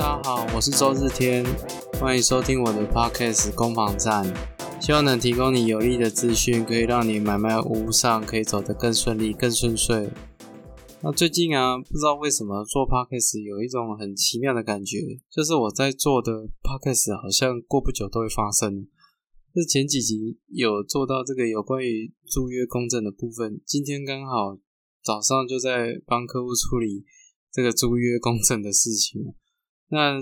大家好，我是周日天，欢迎收听我的 podcast 攻防战，希望能提供你有力的资讯，可以让你买卖屋上可以走得更顺利、更顺遂。那最近啊，不知道为什么做 podcast 有一种很奇妙的感觉，就是我在做的 podcast 好像过不久都会发生。这前几集有做到这个有关于租约公证的部分，今天刚好早上就在帮客户处理这个租约公证的事情。那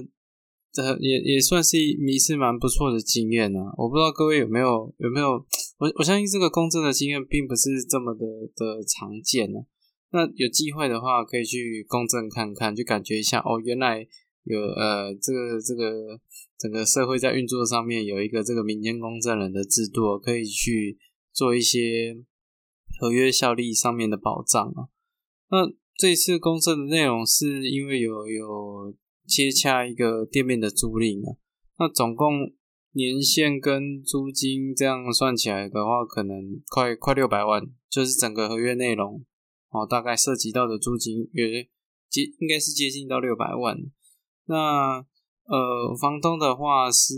这也也算是一次蛮不错的经验呢。我不知道各位有没有有没有，我我相信这个公证的经验并不是这么的的常见呢。那有机会的话，可以去公证看看，就感觉一下哦，原来有呃这个这个。整个社会在运作上面有一个这个民间公证人的制度，可以去做一些合约效力上面的保障啊。那这次公证的内容是因为有有接洽一个店面的租赁啊，那总共年限跟租金这样算起来的话，可能快快六百万，就是整个合约内容哦，大概涉及到的租金约接应该是接近到六百万。那呃，房东的话是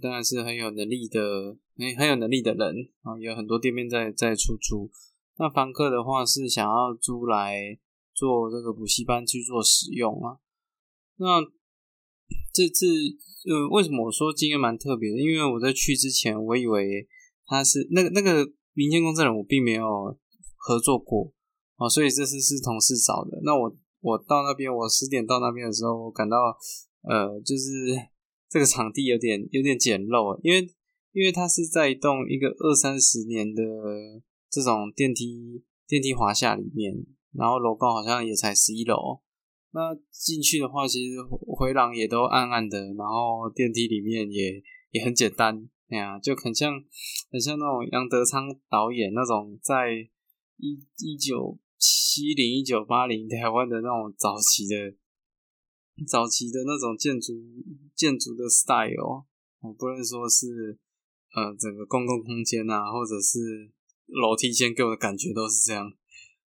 当然是很有能力的，很很有能力的人啊，有很多店面在在出租。那房客的话是想要租来做这个补习班去做使用啊。那这次呃，为什么我说经验蛮特别的？因为我在去之前，我以为他是那个那个民间公证人，我并没有合作过啊，所以这次是同事找的。那我我到那边，我十点到那边的时候，我感到。呃，就是这个场地有点有点简陋，因为因为它是在一栋一个二三十年的这种电梯电梯华夏里面，然后楼高好像也才十一楼。那进去的话，其实回廊也都暗暗的，然后电梯里面也也很简单，哎呀，就很像很像那种杨德昌导演那种在一一九七零一九八零台湾的那种早期的。早期的那种建筑建筑的 style，我不能说是呃整个公共空间啊，或者是楼梯间给我的感觉都是这样。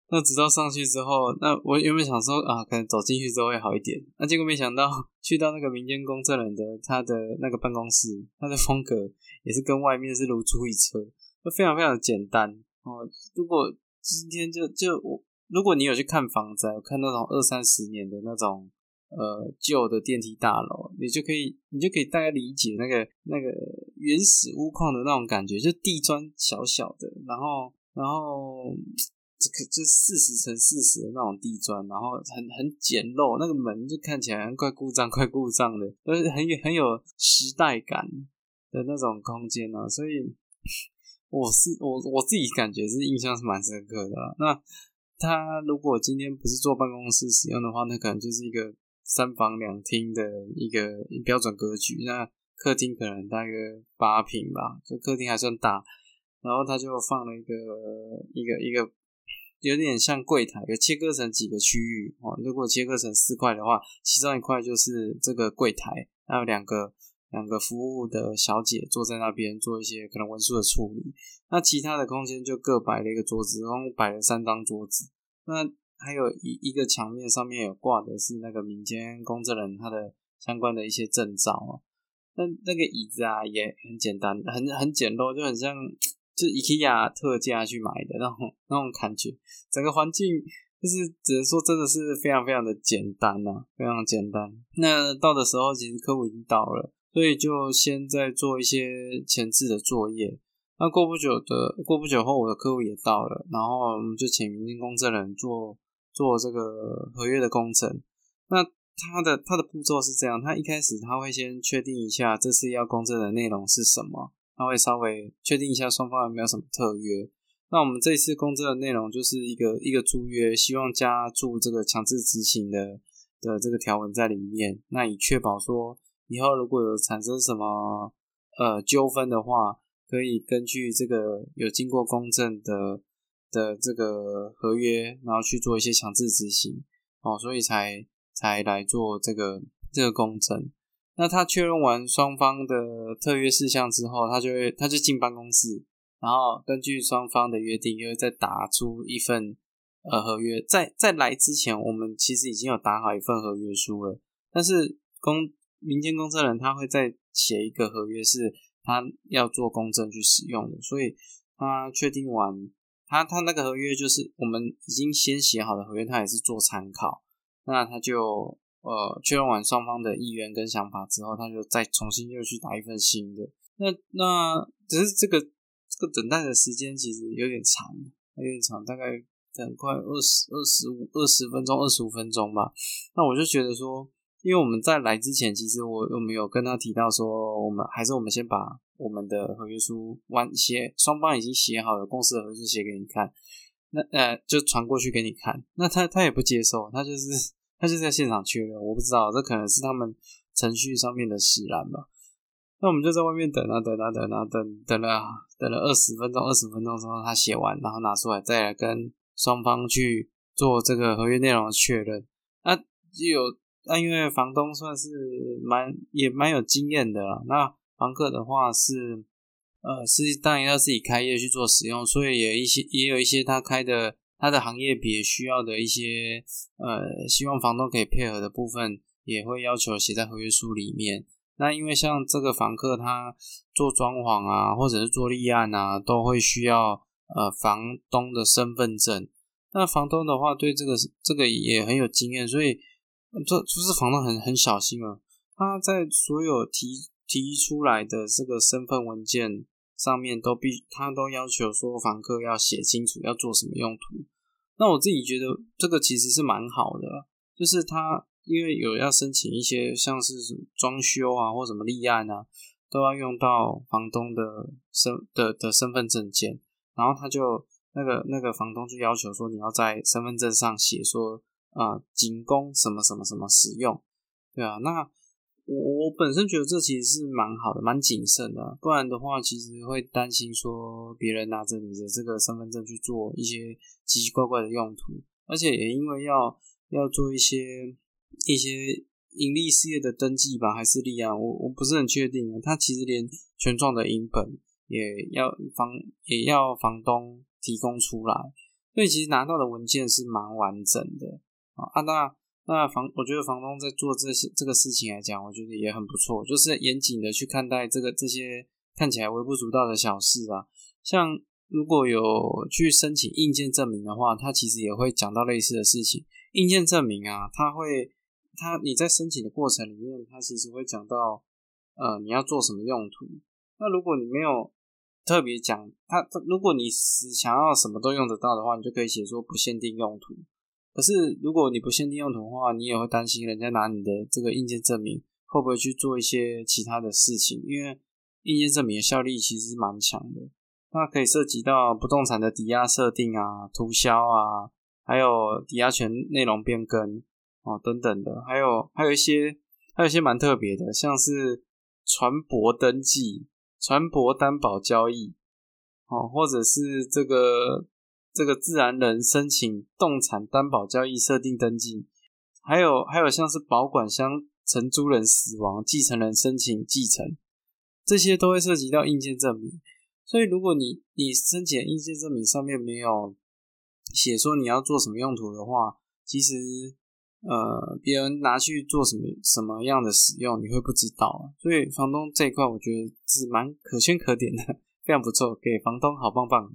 那直到上去之后，那我原本想说啊，可能走进去之后会好一点。那结果没想到去到那个民间公证人的他的那个办公室，他的风格也是跟外面是如出一辙，就非常非常的简单哦。如果今天就就我，如果你有去看房子，看那种二三十年的那种。呃，旧的电梯大楼，你就可以，你就可以大概理解那个那个原始屋况的那种感觉，就地砖小小的，然后然后这个就四十乘四十的那种地砖，然后很很简陋，那个门就看起来怪故障 怪故障的，都是很有很有时代感的那种空间呢。所以我是我我自己感觉是印象是蛮深刻的。那他如果今天不是坐办公室使用的话，那可能就是一个。三房两厅的一个标准格局，那客厅可能大约八平吧，就客厅还算大。然后他就放了一个一个一个有点像柜台，有切割成几个区域哦。如果切割成四块的话，其中一块就是这个柜台，还有两个两个服务的小姐坐在那边做一些可能文书的处理。那其他的空间就各摆了一个桌子，然后摆了三张桌子。那还有一一个墙面上面有挂的是那个民间公证人他的相关的一些证照啊，那那个椅子啊也很简单，很很简陋，就很像就是 IKEA 特价去买的那种那种感觉，整个环境就是只能说真的是非常非常的简单呐，非常简单。那到的时候其实客户已经到了，所以就先在做一些前置的作业。那过不久的过不久后，我的客户也到了，然后我们就请民间公证人做。做这个合约的工程，那他的他的步骤是这样：他一开始他会先确定一下这次要公证的内容是什么，他会稍微确定一下双方有没有什么特约。那我们这次公证的内容就是一个一个租约，希望加注这个强制执行的的这个条文在里面，那以确保说以后如果有产生什么呃纠纷的话，可以根据这个有经过公证的。的这个合约，然后去做一些强制执行，哦，所以才才来做这个这个公证。那他确认完双方的特约事项之后，他就会他就进办公室，然后根据双方的约定，又再打出一份呃合约。在在来之前，我们其实已经有打好一份合约书了，但是公民间公证人他会再写一个合约，是他要做公证去使用的，所以他确定完，他他那个合约就是我们已经先写好的合约，他也是做参考，那他就呃确认完双方的意愿跟想法之后，他就再重新又去打一份新的，那那只是这个这个等待的时间其实有点长，有点长，大概等快二十二十五二十分钟二十五分钟吧，那我就觉得说。因为我们在来之前，其实我我们有跟他提到说，我们还是我们先把我们的合约书完写，双方已经写好了公司的合约书写给你看，那呃就传过去给你看。那他他也不接受，他就是他就在现场确认，我不知道这可能是他们程序上面的使然吧。那我们就在外面等啊等啊等啊等等了等了二十分钟，二十分钟之后他写完，然后拿出来再来跟双方去做这个合约内容的确认。那就有。那因为房东算是蛮也蛮有经验的啦，那房客的话是，呃，是当然要自己开业去做使用，所以有一些也有一些他开的他的行业别需要的一些，呃，希望房东可以配合的部分，也会要求写在合约书里面。那因为像这个房客他做装潢啊，或者是做立案啊，都会需要呃房东的身份证。那房东的话对这个这个也很有经验，所以。这就是房东很很小心啊，他在所有提提出来的这个身份文件上面都必他都要求说房客要写清楚要做什么用途。那我自己觉得这个其实是蛮好的，就是他因为有要申请一些像是装修啊或什么立案啊，都要用到房东的身的的身份证件，然后他就那个那个房东就要求说你要在身份证上写说。啊，仅供什么什么什么使用，对啊，那我我本身觉得这其实是蛮好的，蛮谨慎的，不然的话，其实会担心说别人拿着你的这个身份证去做一些奇奇怪怪的用途，而且也因为要要做一些一些盈利事业的登记吧，还是立案，我我不是很确定，他其实连全幢的银本也要房也要房东提供出来，所以其实拿到的文件是蛮完整的。啊，那那房，我觉得房东在做这些这个事情来讲，我觉得也很不错，就是严谨的去看待这个这些看起来微不足道的小事啊。像如果有去申请硬件证明的话，他其实也会讲到类似的事情。硬件证明啊，他会他你在申请的过程里面，他其实会讲到呃你要做什么用途。那如果你没有特别讲，他如果你是想要什么都用得到的话，你就可以写说不限定用途。可是，如果你不限定用途的话，你也会担心人家拿你的这个硬件证明会不会去做一些其他的事情？因为硬件证明的效力其实是蛮强的，那可以涉及到不动产的抵押设定啊、涂销啊，还有抵押权内容变更哦等等的，还有还有一些还有一些蛮特别的，像是船舶登记、船舶担保交易哦，或者是这个。这个自然人申请动产担保交易设定登记，还有还有像是保管箱承租人死亡，继承人申请继承，这些都会涉及到硬件证明。所以如果你你申请硬件证明上面没有写说你要做什么用途的话，其实呃别人拿去做什么什么样的使用你会不知道。所以房东这一块我觉得是蛮可圈可点的，非常不错，给房东好棒棒。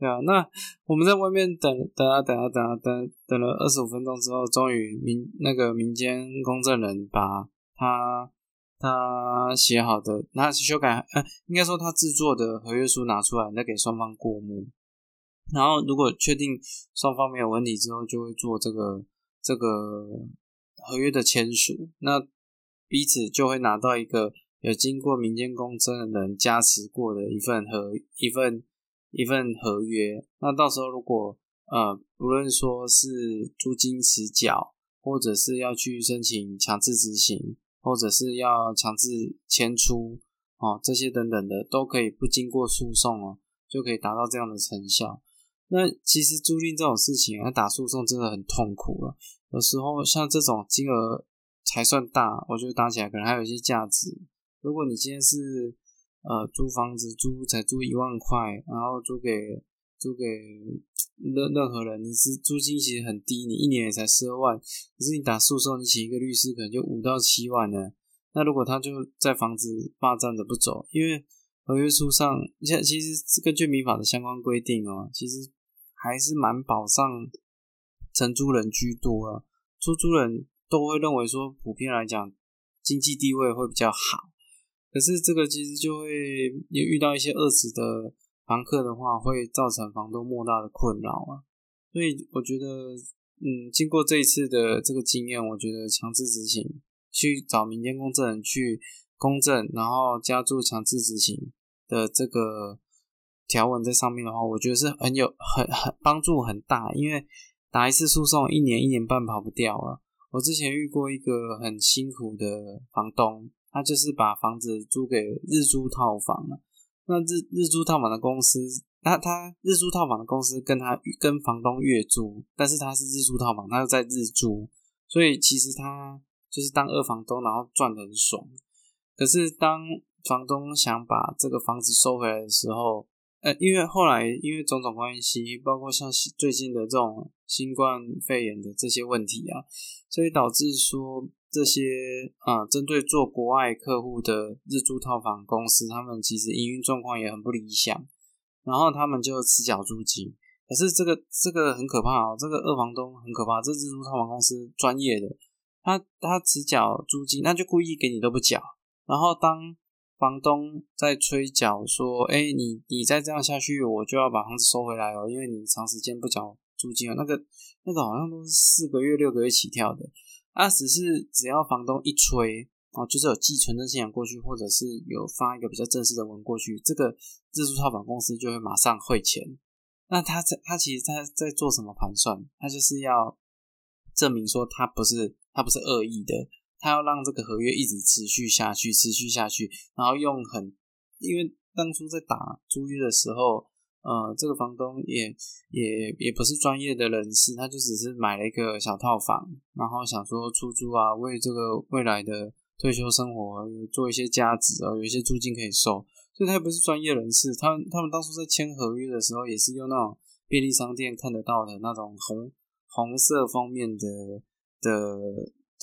对啊，那我们在外面等等啊等啊等啊等等了二十五分钟之后，终于民那个民间公证人把他他写好的，那修改呃，应该说他制作的合约书拿出来，再给双方过目。然后如果确定双方没有问题之后，就会做这个这个合约的签署。那彼此就会拿到一个有经过民间公证的人加持过的一份合一份。一份合约，那到时候如果呃，不论说是租金迟缴，或者是要去申请强制执行，或者是要强制迁出哦，这些等等的，都可以不经过诉讼哦，就可以达到这样的成效。那其实租赁这种事情，要打诉讼真的很痛苦了。有时候像这种金额才算大，我觉得打起来可能还有一些价值。如果你今天是呃，租房子租才租一万块，然后租给租给任任何人，你是租金其实很低，你一年也才十二万，可是你打诉讼，你请一个律师可能就五到七万呢。那如果他就在房子霸占着不走，因为合约书上，像其实根据民法的相关规定哦，其实还是蛮保障承租人居多啊，出租人都会认为说，普遍来讲经济地位会比较好，可是这个其实就会也遇到一些恶质的房客的话，会造成房东莫大的困扰啊。所以我觉得，嗯，经过这一次的这个经验，我觉得强制执行。去找民间公证人去公证，然后加注强制执行的这个条文在上面的话，我觉得是很有很很帮助很大，因为打一次诉讼一年一年半跑不掉啊。我之前遇过一个很辛苦的房东，他就是把房子租给日租套房了。那日日租套房的公司，他他日租套房的公司跟他跟房东月租，但是他是日租套房，他又在日租，所以其实他。就是当二房东，然后赚的很爽。可是当房东想把这个房子收回来的时候，呃，因为后来因为种种关系，包括像最近的这种新冠肺炎的这些问题啊，所以导致说这些啊，针对做国外客户的日租套房公司，他们其实营运状况也很不理想。然后他们就迟缴租金。可是这个这个很可怕哦，这个二房东很可怕，这日租套房公司专业的。他他只缴租金，那就故意给你都不缴。然后当房东在催缴说：“哎，你你再这样下去，我就要把房子收回来哦，因为你长时间不缴租金了。”那个那个好像都是四个月、六个月起跳的。啊，只是只要房东一催哦，就是有寄存证信函过去，或者是有发一个比较正式的文过去，这个自住套房公司就会马上汇钱。那他在他其实他在做什么盘算？他就是要证明说他不是。他不是恶意的，他要让这个合约一直持续下去，持续下去，然后用很，因为当初在打租约的时候，呃，这个房东也也也不是专业的人士，他就只是买了一个小套房，然后想说出租啊，为这个未来的退休生活做一些价值啊，有一些租金可以收，所以他也不是专业人士，他他们当初在签合约的时候，也是用那种便利商店看得到的那种红红色封面的。的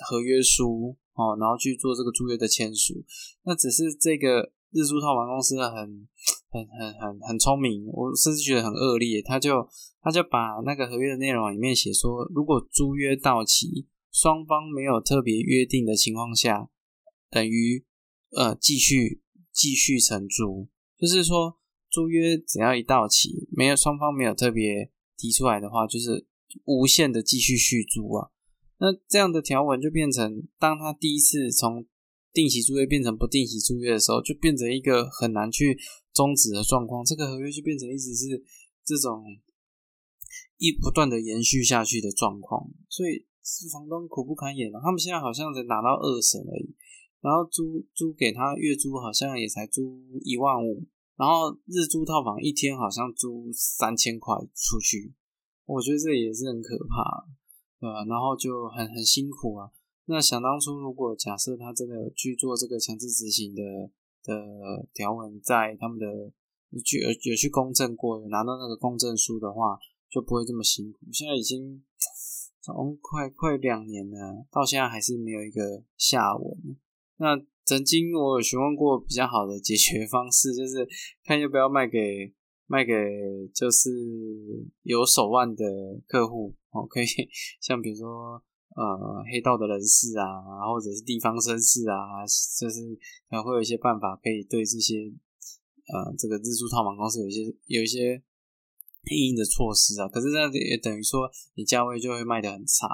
合约书哦，然后去做这个租约的签署。那只是这个日租套房公司很很很很很聪明，我甚至觉得很恶劣。他就他就把那个合约的内容里面写说，如果租约到期，双方没有特别约定的情况下，等于呃继续继续承租。就是说，租约只要一到期，没有双方没有特别提出来的话，就是无限的继续续租啊。那这样的条文就变成，当他第一次从定期租约变成不定期租约的时候，就变成一个很难去终止的状况。这个合约就变成一直是这种一不断的延续下去的状况，所以是房东苦不堪言了。他们现在好像才拿到二审而已，然后租租给他月租好像也才租一万五，然后日租套房一天好像租三千块出去，我觉得这也是很可怕。对吧？然后就很很辛苦啊。那想当初，如果假设他真的有去做这个强制执行的的条文，在他们的去有有去公证过，有拿到那个公证书的话，就不会这么辛苦。现在已经 从快快两年了，到现在还是没有一个下文。那曾经我有询问过比较好的解决方式，就是看要不要卖给。卖给就是有手腕的客户哦，可以 像比如说呃黑道的人士啊，或者是地方绅士啊，就是可能会有一些办法可以对这些呃这个日租套房公司有一些有一些硬的措施啊。可是这样也等于说你价位就会卖得很差，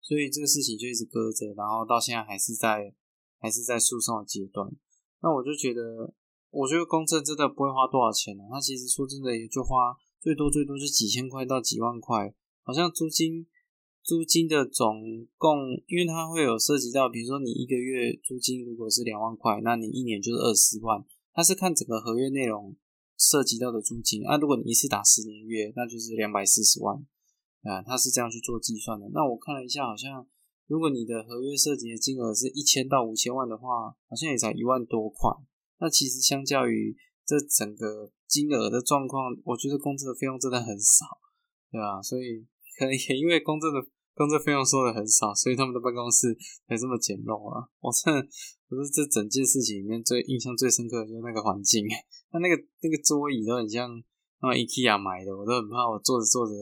所以这个事情就一直搁着，然后到现在还是在还是在诉讼的阶段。那我就觉得。我觉得公证真的不会花多少钱呢，它其实说真的也就花最多最多就几千块到几万块，好像租金租金的总共，因为它会有涉及到，比如说你一个月租金如果是两万块，那你一年就是二十万，它是看整个合约内容涉及到的租金啊，如果你一次打十年月，那就是两百四十万啊，它是这样去做计算的。那我看了一下，好像如果你的合约涉及的金额是一千到五千万的话，好像也才一万多块。那其实相较于这整个金额的状况，我觉得公证的费用真的很少，对吧？所以可能也因为公证的工作费用收的很少，所以他们的办公室才这么简陋啊！我真，我是这整件事情里面最印象最深刻的就是那个环境，那那个那个桌椅都很像那 IKEA 买的，我都很怕我坐着坐着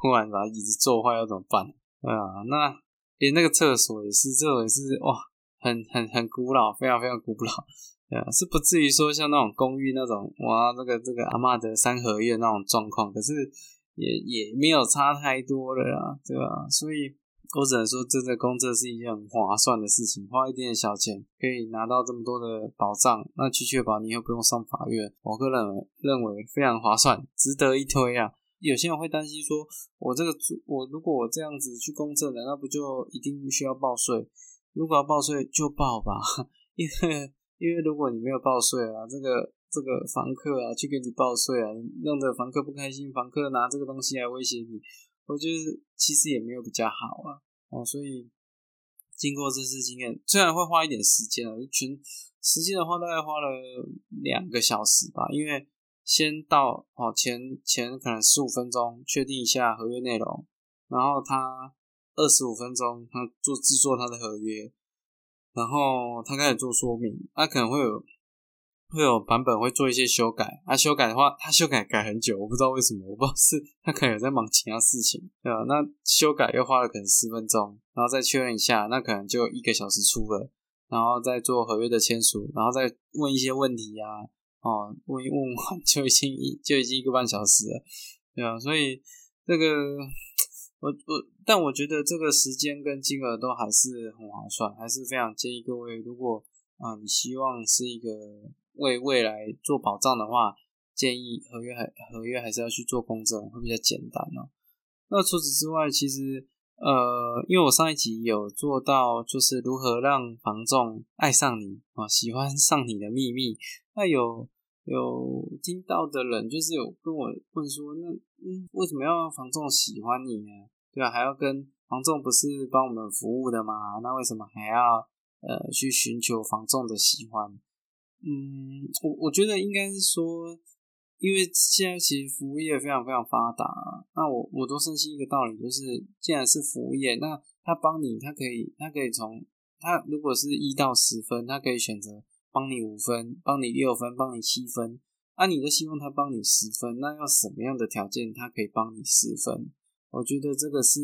忽然把椅子坐坏要怎么办？对啊，那连那个厕所也是，这也是哇，很很很古老，非常非常古老。对啊，是不至于说像那种公寓那种哇，这个这个阿妈的三合院那种状况，可是也也没有差太多了啦，对吧？所以我只能说，真的公证是一件很划算的事情，花一点点小钱可以拿到这么多的保障，那去确保你又不用上法院，我个人认为非常划算，值得一推啊。有些人会担心说，我这个我如果我这样子去公证了，那不就一定需要报税？如果要报税就报吧，因为。因为如果你没有报税啊，这个这个房客啊去给你报税啊，弄得房客不开心，房客拿这个东西来威胁你，我觉得其实也没有比较好啊。哦，所以经过这次经验，虽然会花一点时间啊，全时间的话大概花了两个小时吧，因为先到哦前前可能十五分钟确定一下合约内容，然后他二十五分钟他做制作他的合约。然后他开始做说明，他可能会有会有版本会做一些修改，啊，修改的话，他修改改很久，我不知道为什么，我不知道是他可能有在忙其他事情，对吧？那修改又花了可能十分钟，然后再确认一下，那可能就一个小时出了，然后再做合约的签署，然后再问一些问题呀，哦，问一问完就已经一就已经一个半小时了，对吧？所以这个。我我，但我觉得这个时间跟金额都还是很划算，还是非常建议各位，如果啊你希望是一个为未来做保障的话，建议合约还合约还是要去做公证，会比较简单哦。那除此之外，其实呃，因为我上一集有做到，就是如何让房仲爱上你啊，喜欢上你的秘密。那有有听到的人，就是有跟我问说，那嗯，为什么要让房仲喜欢你呢？对啊，还要跟房仲不是帮我们服务的吗？那为什么还要呃去寻求房仲的喜欢？嗯，我我觉得应该是说，因为现在其实服务业非常非常发达，那我我都深信一个道理，就是既然是服务业，那他帮你，他可以他可以从他如果是一到十分，他可以选择帮你五分，帮你六分，帮你七分，那你都希望他帮你十分，那要什么样的条件他可以帮你十分？我觉得这个是，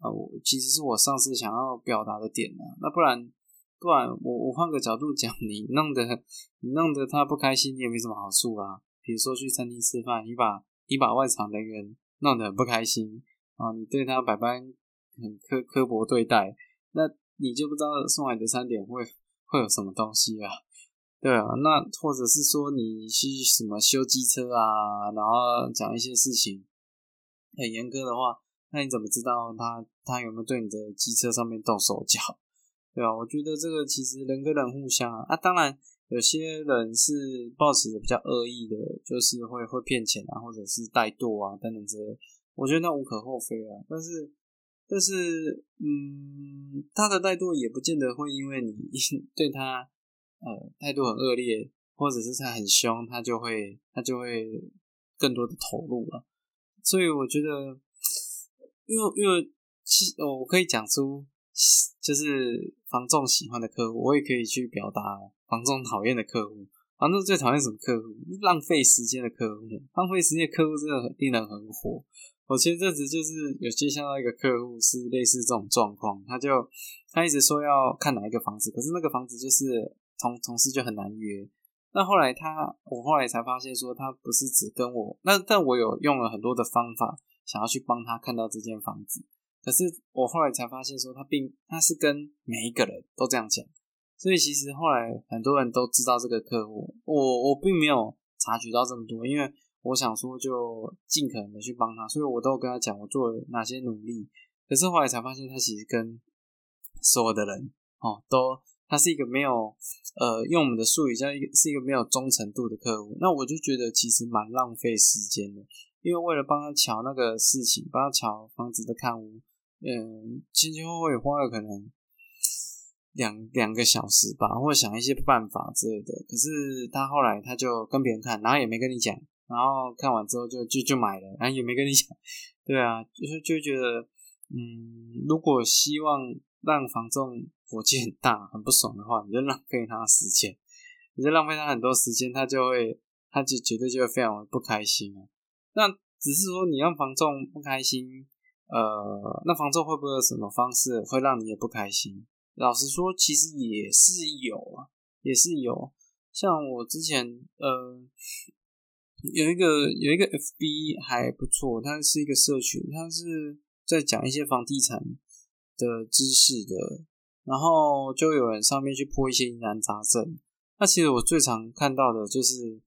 呃，我其实是我上次想要表达的点啊。那不然，不然我我换个角度讲，你弄得你弄得他不开心，你也没什么好处啊。比如说去餐厅吃饭，你把你把外场人员弄得很不开心啊，你对他百般很苛刻薄对待，那你就不知道送来的餐点会会有什么东西啊？对啊，那或者是说你去什么修机车啊，然后讲一些事情。很严格的话，那你怎么知道他他有没有对你的机车上面动手脚？对吧？我觉得这个其实人跟人互相啊，啊当然有些人是抱持的比较恶意的，就是会会骗钱啊，或者是怠惰啊等等之类。我觉得那无可厚非啊，但是但是嗯，他的怠惰也不见得会因为你 对他呃态度很恶劣，或者是他很凶，他就会他就会更多的投入了。所以我觉得，因为因为其实我可以讲出，就是房仲喜欢的客户，我也可以去表达房仲讨厌的客户。房仲最讨厌什么客户？浪费时间的客户，浪费时间的客户真的很令人很火。我前阵子就是有接洽到一个客户，是类似这种状况，他就他一直说要看哪一个房子，可是那个房子就是同同事就很难约。那后来他，我后来才发现说，他不是只跟我，那但我有用了很多的方法，想要去帮他看到这间房子。可是我后来才发现说，他并他是跟每一个人都这样讲。所以其实后来很多人都知道这个客户，我我并没有察觉到这么多，因为我想说就尽可能的去帮他，所以我都跟他讲我做了哪些努力。可是后来才发现，他其实跟所有的人哦都。他是一个没有，呃，用我们的术语叫一个是一个没有忠诚度的客户，那我就觉得其实蛮浪费时间的，因为为了帮他瞧那个事情，帮他瞧房子的看屋，嗯，前前后后也花了可能两两个小时吧，或想一些办法之类的。可是他后来他就跟别人看，然后也没跟你讲，然后看完之后就就就买了，然后也没跟你讲。对啊，就是就觉得，嗯，如果希望让房仲火气很大、很不爽的话，你就浪费他时间，你就浪费他很多时间，他就会，他就绝对就会非常不开心啊。那只是说你让房仲不开心，呃，那房仲会不会有什么方式会让你也不开心？老实说，其实也是有啊，也是有。像我之前，呃，有一个有一个 FB 还不错，它是一个社群，它是在讲一些房地产的知识的，然后就有人上面去泼一些疑难杂症。那其实我最常看到的就是，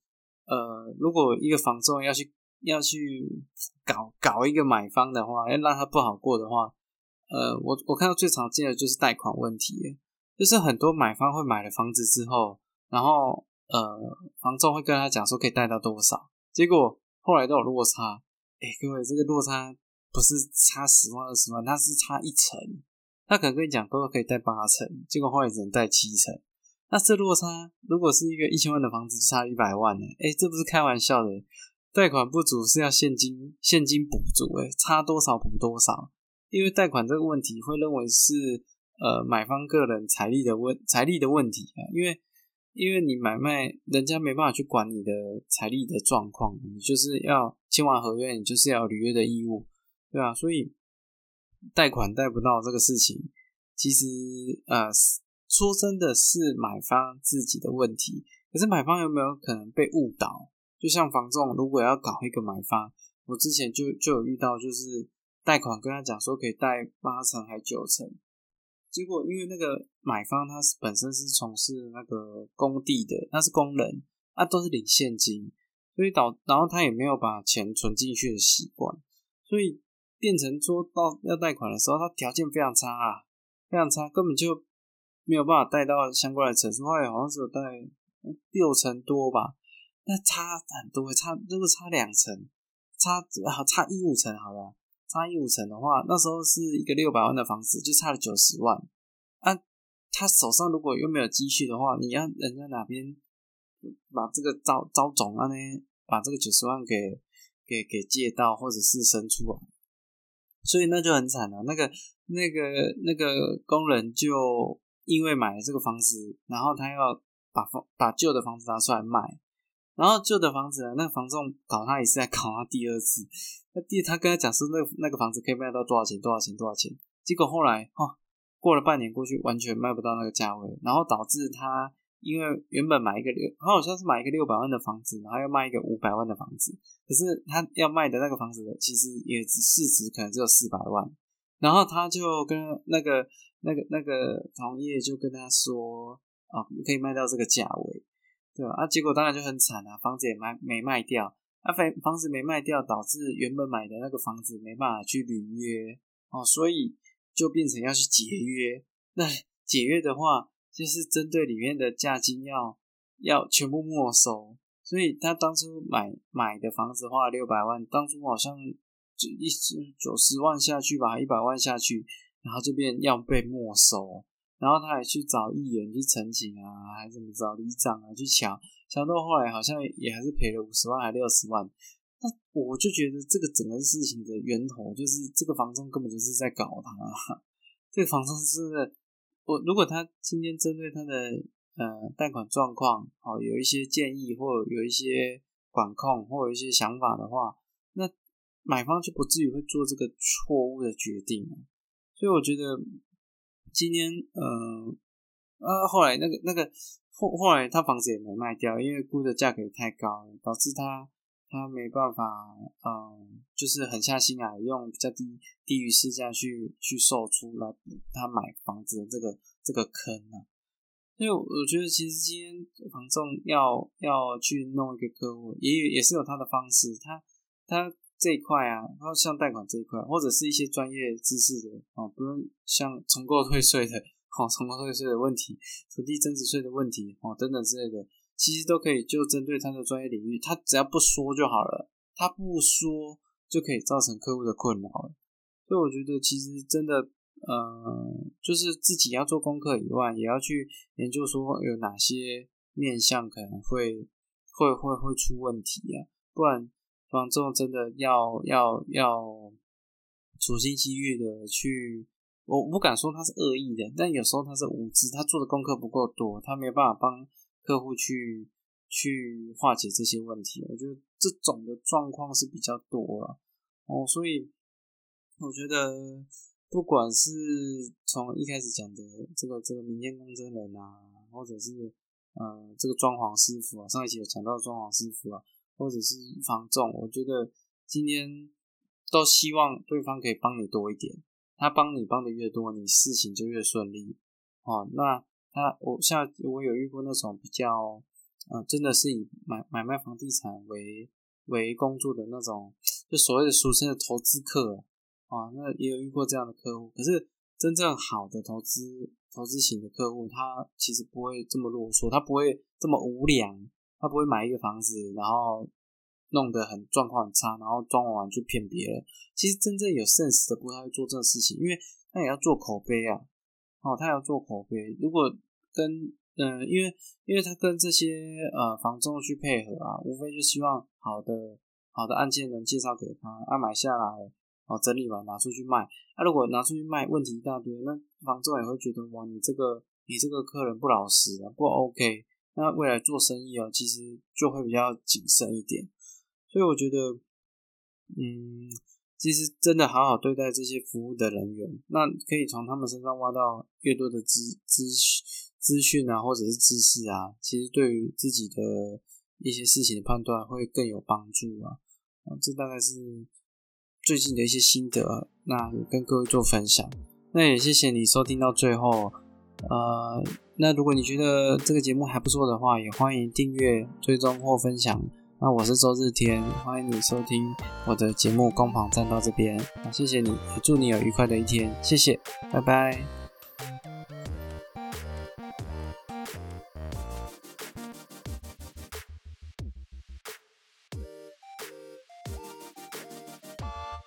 呃，如果一个房仲要去要去搞搞一个买方的话，要让他不好过的话。呃，我我看到最常见的就是贷款问题，就是很多买方会买了房子之后，然后呃，房仲会跟他讲说可以贷到多少，结果后来都有落差。哎，各位，这个落差不是差十万二十万，它是差一成。他可能跟你讲，哥哥可以贷八成，结果后来只能贷七成。那这落差如果是一个一千万的房子，差一百万呢？哎，这不是开玩笑的，贷款不足是要现金现金补足，哎，差多少补多少。因为贷款这个问题，会认为是呃买方个人财力的问财力的问题啊，因为因为你买卖人家没办法去管你的财力的状况，你就是要签完合约，你就是要履约的义务，对吧？所以贷款贷不到这个事情，其实呃说真的是买方自己的问题，可是买方有没有可能被误导？就像房仲如果要搞一个买方，我之前就就有遇到，就是。贷款跟他讲说可以贷八成还九成，结果因为那个买方他是本身是从事那个工地的，他是工人啊，都是领现金，所以导然后他也没有把钱存进去的习惯，所以变成说到要贷款的时候，他条件非常差啊，非常差，根本就没有办法贷到相关的成数，后来好像只有贷六成多吧，那差很多，差如果差两成，差好差一五成，好了。差一五成的话，那时候是一个六百万的房子，就差了九十万。啊，他手上如果又没有积蓄的话，你要人在哪边把这个招招总啊呢？把这个九十万给给给借到，或者是生出来，所以那就很惨了。那个那个那个工人就因为买了这个房子，然后他要把房把旧的房子拿出来卖。然后旧的房子，那个房仲搞他也是在搞他第二次。那第他跟他讲说，那那个房子可以卖到多少钱？多少钱？多少钱？结果后来哈，过了半年过去，完全卖不到那个价位，然后导致他因为原本买一个六，他好像是买一个六百万的房子，然后要卖一个五百万的房子，可是他要卖的那个房子其实也只市值可能只有四百万，然后他就跟那个那个那个同业就跟他说啊，可以卖到这个价位。对啊，结果当然就很惨啊，房子也卖没卖掉，啊，房房子没卖掉，导致原本买的那个房子没办法去履约哦，所以就变成要去解约。那解约的话，就是针对里面的价金要要全部没收，所以他当初买买的房子花了六百万，当初好像就一直九十万下去吧，一百万下去，然后这边要被没收。然后他还去找议员去澄清啊，还怎么找里长啊去抢，抢到后来好像也还是赔了五十万还六十万。那我就觉得这个整个事情的源头就是这个房东根本就是在搞他。这个房东是，我如果他今天针对他的呃贷款状况哦有一些建议或有一些管控或有一些想法的话，那买方就不至于会做这个错误的决定。所以我觉得。今天，呃，啊，后来那个那个后后来他房子也没卖掉，因为估的价格也太高了，导致他他没办法，嗯，就是狠下心来用比较低低于市价去去售出来他买房子的这个这个坑啊。所以我觉得其实今天房仲要要去弄一个客户，也也是有他的方式，他他。这一块啊，然后像贷款这一块，或者是一些专业知识的啊，不用像重购退税的，哦，重购退税的问题，土地增值税的问题，哦，等等之类的，其实都可以就针对他的专业领域，他只要不说就好了，他不说就可以造成客户的困扰了。所以我觉得其实真的，呃，就是自己要做功课以外，也要去研究说有哪些面向可能会会会会出问题啊，不然房仲真的要要要处心积虑的去，我不敢说他是恶意的，但有时候他是无知，他做的功课不够多，他没有办法帮客户去去化解这些问题。我觉得这种的状况是比较多了哦，所以我觉得。不管是从一开始讲的这个这个民间工真人啊，或者是呃这个装潢师傅啊，上一期有讲到装潢师傅啊，或者是房仲，我觉得今天都希望对方可以帮你多一点，他帮你帮的越多，你事情就越顺利哦。那他我像我有遇过那种比较呃真的是以买买卖房地产为为工作的那种，就所谓的俗称的投资客。啊，那也有遇过这样的客户，可是真正好的投资投资型的客户，他其实不会这么啰嗦，他不会这么无良，他不会买一个房子，然后弄得很状况很差，然后装完就骗别人。其实真正有 sense 的，不太会做这种事情，因为他也要做口碑啊。哦，他要做口碑，如果跟嗯，因为因为他跟这些呃房仲去配合啊，无非就希望好的好的案件能介绍给他，啊买下来。哦，整理完拿出去卖。那如果拿出去卖，问题一大堆，那房仲也会觉得哇，你这个你这个客人不老实啊，不 OK。那未来做生意哦，其实就会比较谨慎一点。所以我觉得，嗯，其实真的好好对待这些服务的人员，那可以从他们身上挖到越多的资资资讯啊，或者是知识啊，其实对于自己的一些事情的判断会更有帮助啊。啊，这大概是。最近的一些心得，那也跟各位做分享。那也谢谢你收听到最后。呃，那如果你觉得这个节目还不错的话，也欢迎订阅、追踪或分享。那我是周日天，欢迎你收听我的节目《攻防战》到这边。谢谢你，也祝你有愉快的一天。谢谢，拜拜。